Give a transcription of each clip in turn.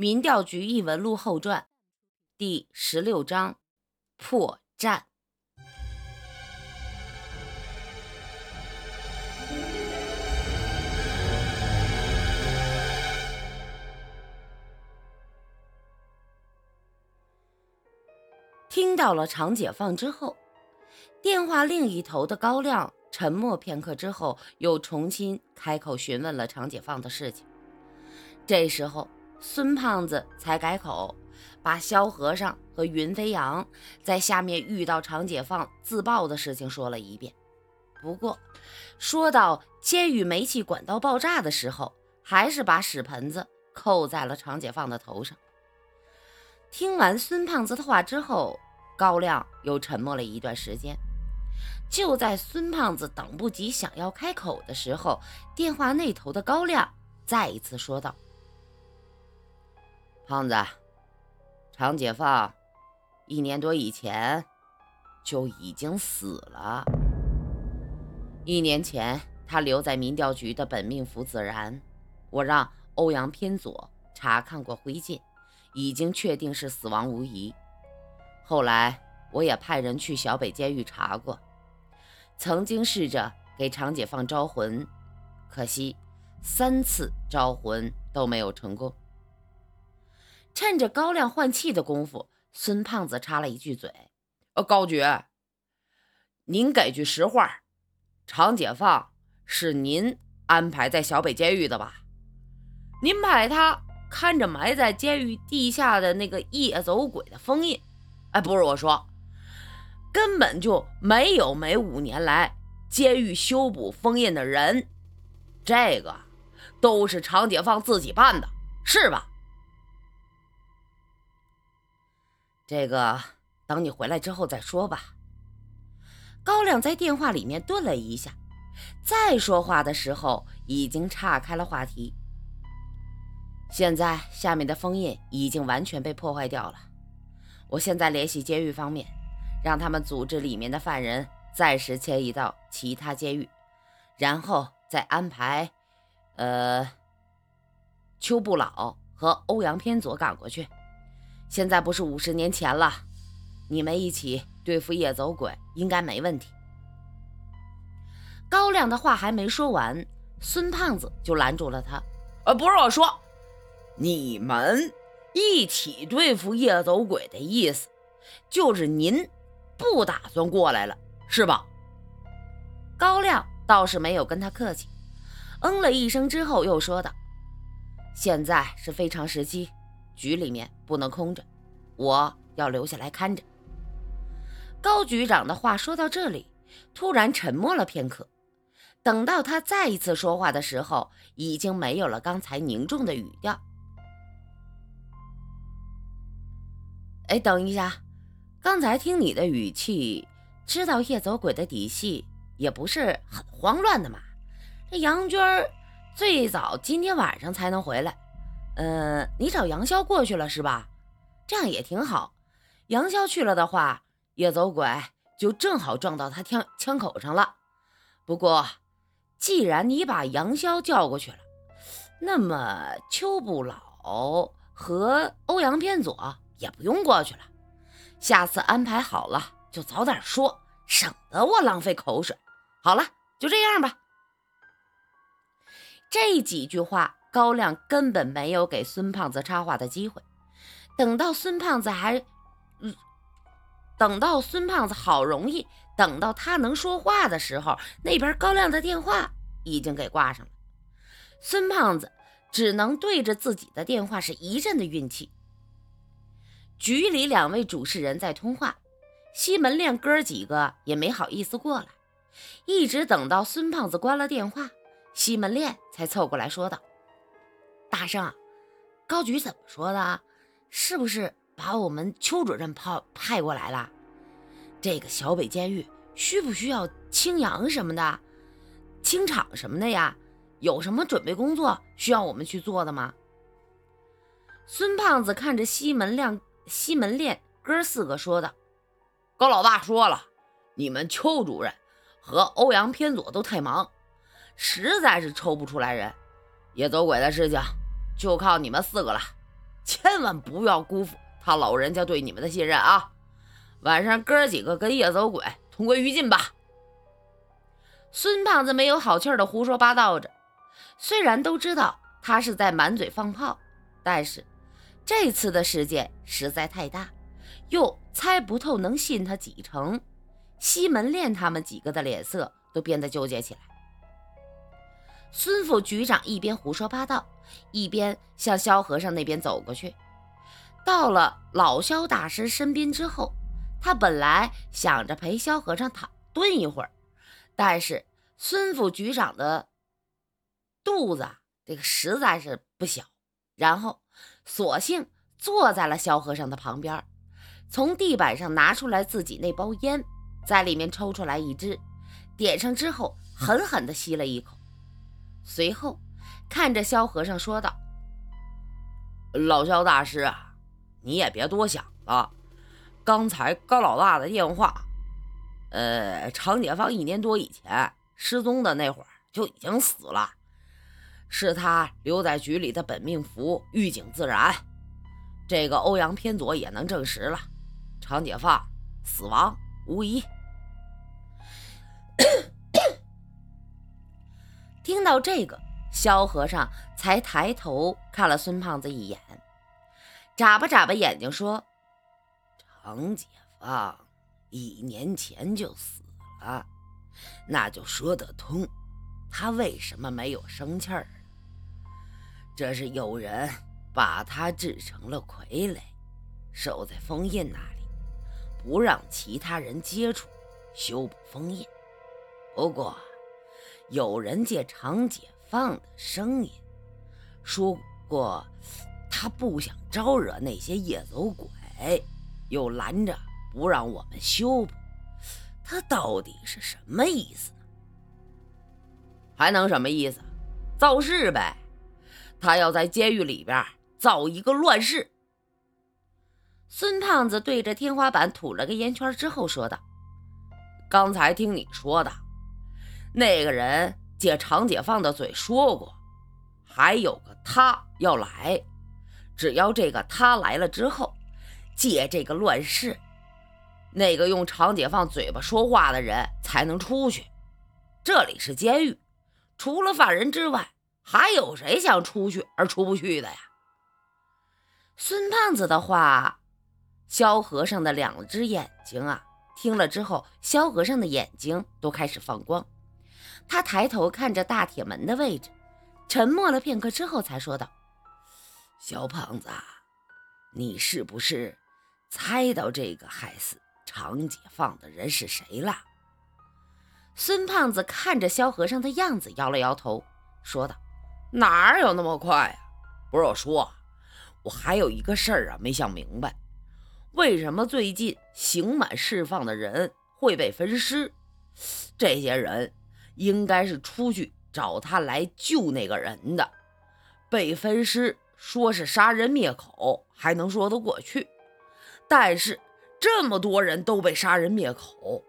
民调局异闻录后传第十六章破绽。听到了常解放之后，电话另一头的高亮沉默片刻之后，又重新开口询问了常解放的事情。这时候，孙胖子才改口，把萧和尚和云飞扬在下面遇到常解放自爆的事情说了一遍。不过，说到监狱煤气管道爆炸的时候，还是把屎盆子扣在了常解放的头上。听完孙胖子的话之后，高亮又沉默了一段时间。就在孙胖子等不及想要开口的时候，电话那头的高亮再一次说道：“胖子，常解放一年多以前就已经死了。一年前，他留在民调局的本命符子然，我让欧阳偏左查看过灰烬。”已经确定是死亡无疑。后来我也派人去小北监狱查过，曾经试着给常解放招魂，可惜三次招魂都没有成功。趁着高亮换气的功夫，孙胖子插了一句嘴：“呃，高局，您给句实话，常解放是您安排在小北监狱的吧？您派他。”看着埋在监狱地下的那个夜走鬼的封印，哎，不是我说，根本就没有每五年来监狱修补封印的人，这个都是常解放自己办的，是吧？这个等你回来之后再说吧。高亮在电话里面顿了一下，再说话的时候已经岔开了话题。现在下面的封印已经完全被破坏掉了。我现在联系监狱方面，让他们组织里面的犯人暂时迁移到其他监狱，然后再安排，呃，邱不老和欧阳偏左赶过去。现在不是五十年前了，你们一起对付夜走鬼应该没问题。高亮的话还没说完，孙胖子就拦住了他：“呃，不是我说。”你们一起对付夜走鬼的意思，就是您不打算过来了，是吧？高亮倒是没有跟他客气，嗯了一声之后又说道：“现在是非常时期，局里面不能空着，我要留下来看着。”高局长的话说到这里，突然沉默了片刻，等到他再一次说话的时候，已经没有了刚才凝重的语调。哎，等一下，刚才听你的语气，知道夜走鬼的底细也不是很慌乱的嘛。这杨娟最早今天晚上才能回来，嗯，你找杨潇过去了是吧？这样也挺好。杨潇去了的话，夜走鬼就正好撞到他枪枪口上了。不过，既然你把杨潇叫过去了，那么邱不老和欧阳偏左。也不用过去了，下次安排好了就早点说，省得我浪费口水。好了，就这样吧。这几句话，高亮根本没有给孙胖子插话的机会。等到孙胖子还，嗯等到孙胖子好容易等到他能说话的时候，那边高亮的电话已经给挂上了。孙胖子只能对着自己的电话是一阵的运气。局里两位主事人在通话，西门链哥几个也没好意思过来，一直等到孙胖子关了电话，西门链才凑过来说道：“大圣，高举怎么说的？是不是把我们邱主任派派过来了？这个小北监狱需不需要清扬什么的，清场什么的呀？有什么准备工作需要我们去做的吗？”孙胖子看着西门亮。西门链哥四个说道：“高老大说了，你们邱主任和欧阳偏左都太忙，实在是抽不出来人。也走鬼的事情就靠你们四个了，千万不要辜负他老人家对你们的信任啊！晚上哥几个跟夜走鬼同归于尽吧。孙胖子没有好气的胡说八道着，虽然都知道他是在满嘴放炮，但是这次的事件实在太大，又猜不透能信他几成。西门烈他们几个的脸色都变得纠结起来。孙副局长一边胡说八道，一边向萧和尚那边走过去。到了老萧大师身边之后，他本来想着陪萧和尚躺蹲一会儿。但是孙副局长的肚子这个实在是不小，然后索性坐在了萧和尚的旁边，从地板上拿出来自己那包烟，在里面抽出来一支，点上之后狠狠地吸了一口，随后看着萧和尚说道：“老萧大师啊，你也别多想了，刚才高老大的电话。”呃，常解放一年多以前失踪的那会儿就已经死了，是他留在局里的本命符“预警自然”。这个欧阳偏左也能证实了，常解放死亡无疑。听到这个，萧和尚才抬头看了孙胖子一眼，眨巴眨巴眼睛说：“常解放。”一年前就死了，那就说得通。他为什么没有生气儿？这是有人把他制成了傀儡，守在封印那里，不让其他人接触，修补封印。不过，有人借常解放的声音说过，他不想招惹那些夜走鬼，又拦着。不让我们修补，他到底是什么意思？还能什么意思？造势呗！他要在监狱里边造一个乱世。孙胖子对着天花板吐了个烟圈之后说道：“刚才听你说的，那个人借常解放的嘴说过，还有个他要来，只要这个他来了之后，借这个乱世。”那个用常解放嘴巴说话的人才能出去。这里是监狱，除了犯人之外，还有谁想出去而出不去的呀？孙胖子的话，萧和尚的两只眼睛啊，听了之后，萧和尚的眼睛都开始放光。他抬头看着大铁门的位置，沉默了片刻之后，才说道：“小胖子，你是不是猜到这个害死？”常解放的人是谁了？孙胖子看着萧和尚的样子，摇了摇头，说道：“哪有那么快呀？不是我说，我还有一个事儿啊，没想明白，为什么最近刑满释放的人会被分尸？这些人应该是出去找他来救那个人的，被分尸，说是杀人灭口，还能说得过去，但是……”这么多人都被杀人灭口，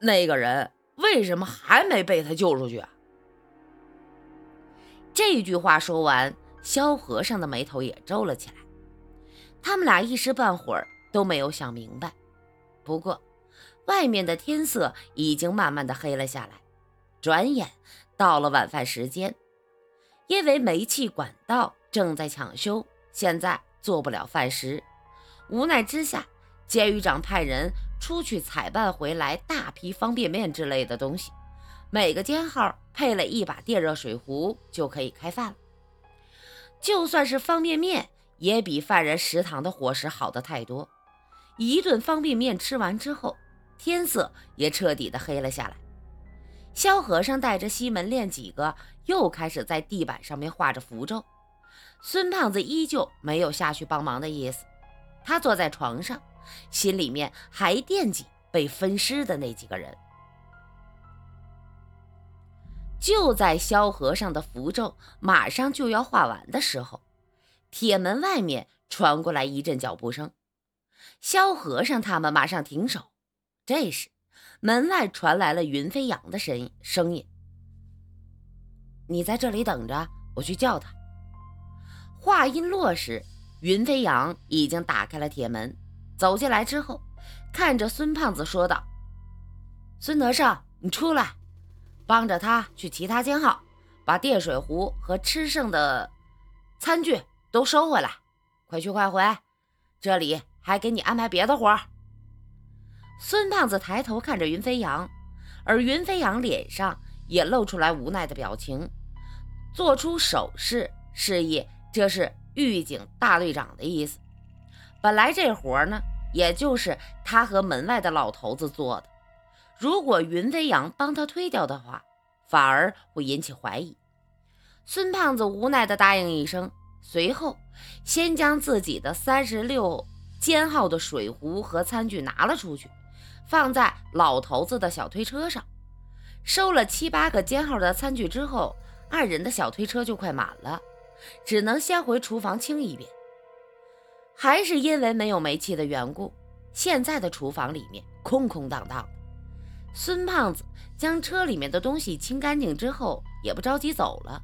那个人为什么还没被他救出去啊？这句话说完，萧和尚的眉头也皱了起来。他们俩一时半会儿都没有想明白。不过，外面的天色已经慢慢的黑了下来，转眼到了晚饭时间。因为煤气管道正在抢修，现在做不了饭食。无奈之下，监狱长派人出去采办回来大批方便面之类的东西，每个监号配了一把电热水壶就可以开饭了。就算是方便面，也比犯人食堂的伙食好的太多。一顿方便面吃完之后，天色也彻底的黑了下来。萧和尚带着西门练几个又开始在地板上面画着符咒，孙胖子依旧没有下去帮忙的意思。他坐在床上，心里面还惦记被分尸的那几个人。就在萧和尚的符咒马上就要画完的时候，铁门外面传过来一阵脚步声。萧和尚他们马上停手。这时，门外传来了云飞扬的声音：“声音，你在这里等着，我去叫他。”话音落时，云飞扬已经打开了铁门，走进来之后，看着孙胖子说道：“孙德胜，你出来，帮着他去其他监号，把电水壶和吃剩的餐具都收回来，快去快回。这里还给你安排别的活。”孙胖子抬头看着云飞扬，而云飞扬脸上也露出来无奈的表情，做出手势示意这是狱警大队长的意思。本来这活呢，也就是他和门外的老头子做的，如果云飞扬帮他推掉的话，反而会引起怀疑。孙胖子无奈地答应一声，随后先将自己的三十六间号的水壶和餐具拿了出去。放在老头子的小推车上，收了七八个间号的餐具之后，二人的小推车就快满了，只能先回厨房清一遍。还是因为没有煤气的缘故，现在的厨房里面空空荡荡。孙胖子将车里面的东西清干净之后，也不着急走了，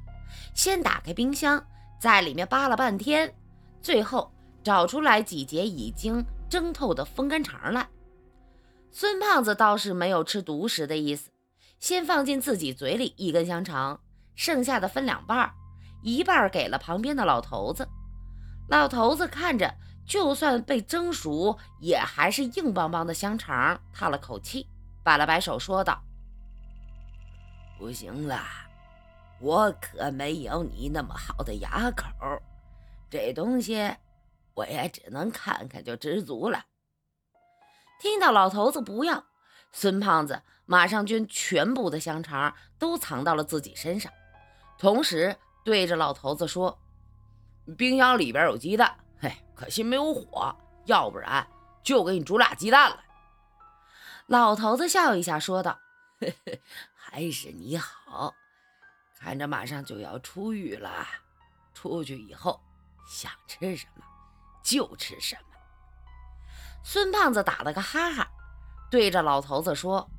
先打开冰箱，在里面扒了半天，最后找出来几节已经蒸透的风干肠来。孙胖子倒是没有吃独食的意思，先放进自己嘴里一根香肠，剩下的分两半，一半给了旁边的老头子。老头子看着，就算被蒸熟，也还是硬邦邦的香肠，叹了口气，摆了摆手，说道：“不行了，我可没有你那么好的牙口，这东西我也只能看看就知足了。”听到老头子不要，孙胖子马上将全部的香肠都藏到了自己身上，同时对着老头子说：“冰箱里边有鸡蛋，嘿，可惜没有火，要不然就给你煮俩鸡蛋了。”老头子笑一下说道：“嘿嘿，还是你好，看着马上就要出狱了，出去以后想吃什么就吃什么。”孙胖子打了个哈哈，对着老头子说：“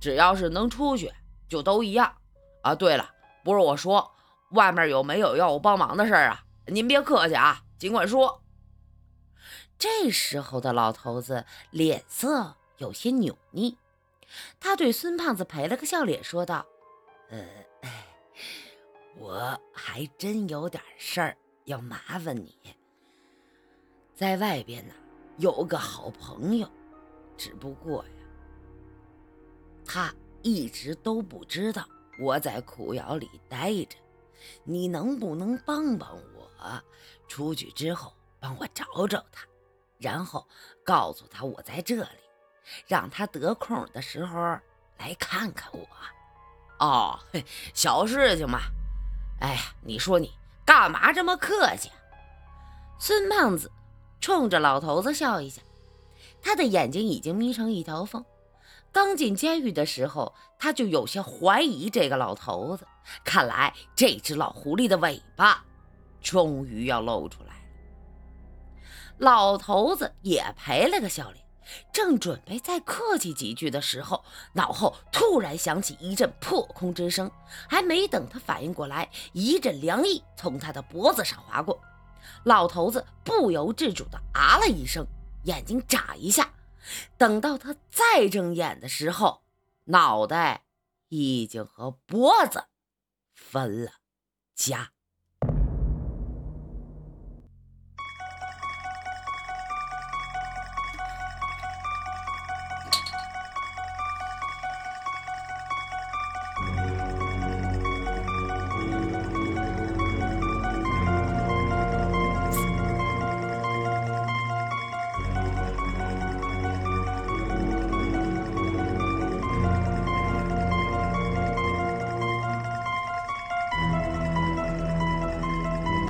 只要是能出去，就都一样啊。对了，不是我说，外面有没有要我帮忙的事儿啊？您别客气啊，尽管说。”这时候的老头子脸色有些扭捏，他对孙胖子赔了个笑脸，说道：“呃，我还真有点事儿要麻烦你，在外边呢。”有个好朋友，只不过呀，他一直都不知道我在苦窑里待着。你能不能帮帮我？出去之后帮我找找他，然后告诉他我在这里，让他得空的时候来看看我。哦，小事情嘛。哎呀，你说你干嘛这么客气？孙胖子。冲着老头子笑一下，他的眼睛已经眯成一条缝。刚进监狱的时候，他就有些怀疑这个老头子。看来这只老狐狸的尾巴终于要露出来了。老头子也赔了个笑脸，正准备再客气几句的时候，脑后突然响起一阵破空之声。还没等他反应过来，一阵凉意从他的脖子上划过。老头子不由自主的啊了一声，眼睛眨一下。等到他再睁眼的时候，脑袋已经和脖子分了家。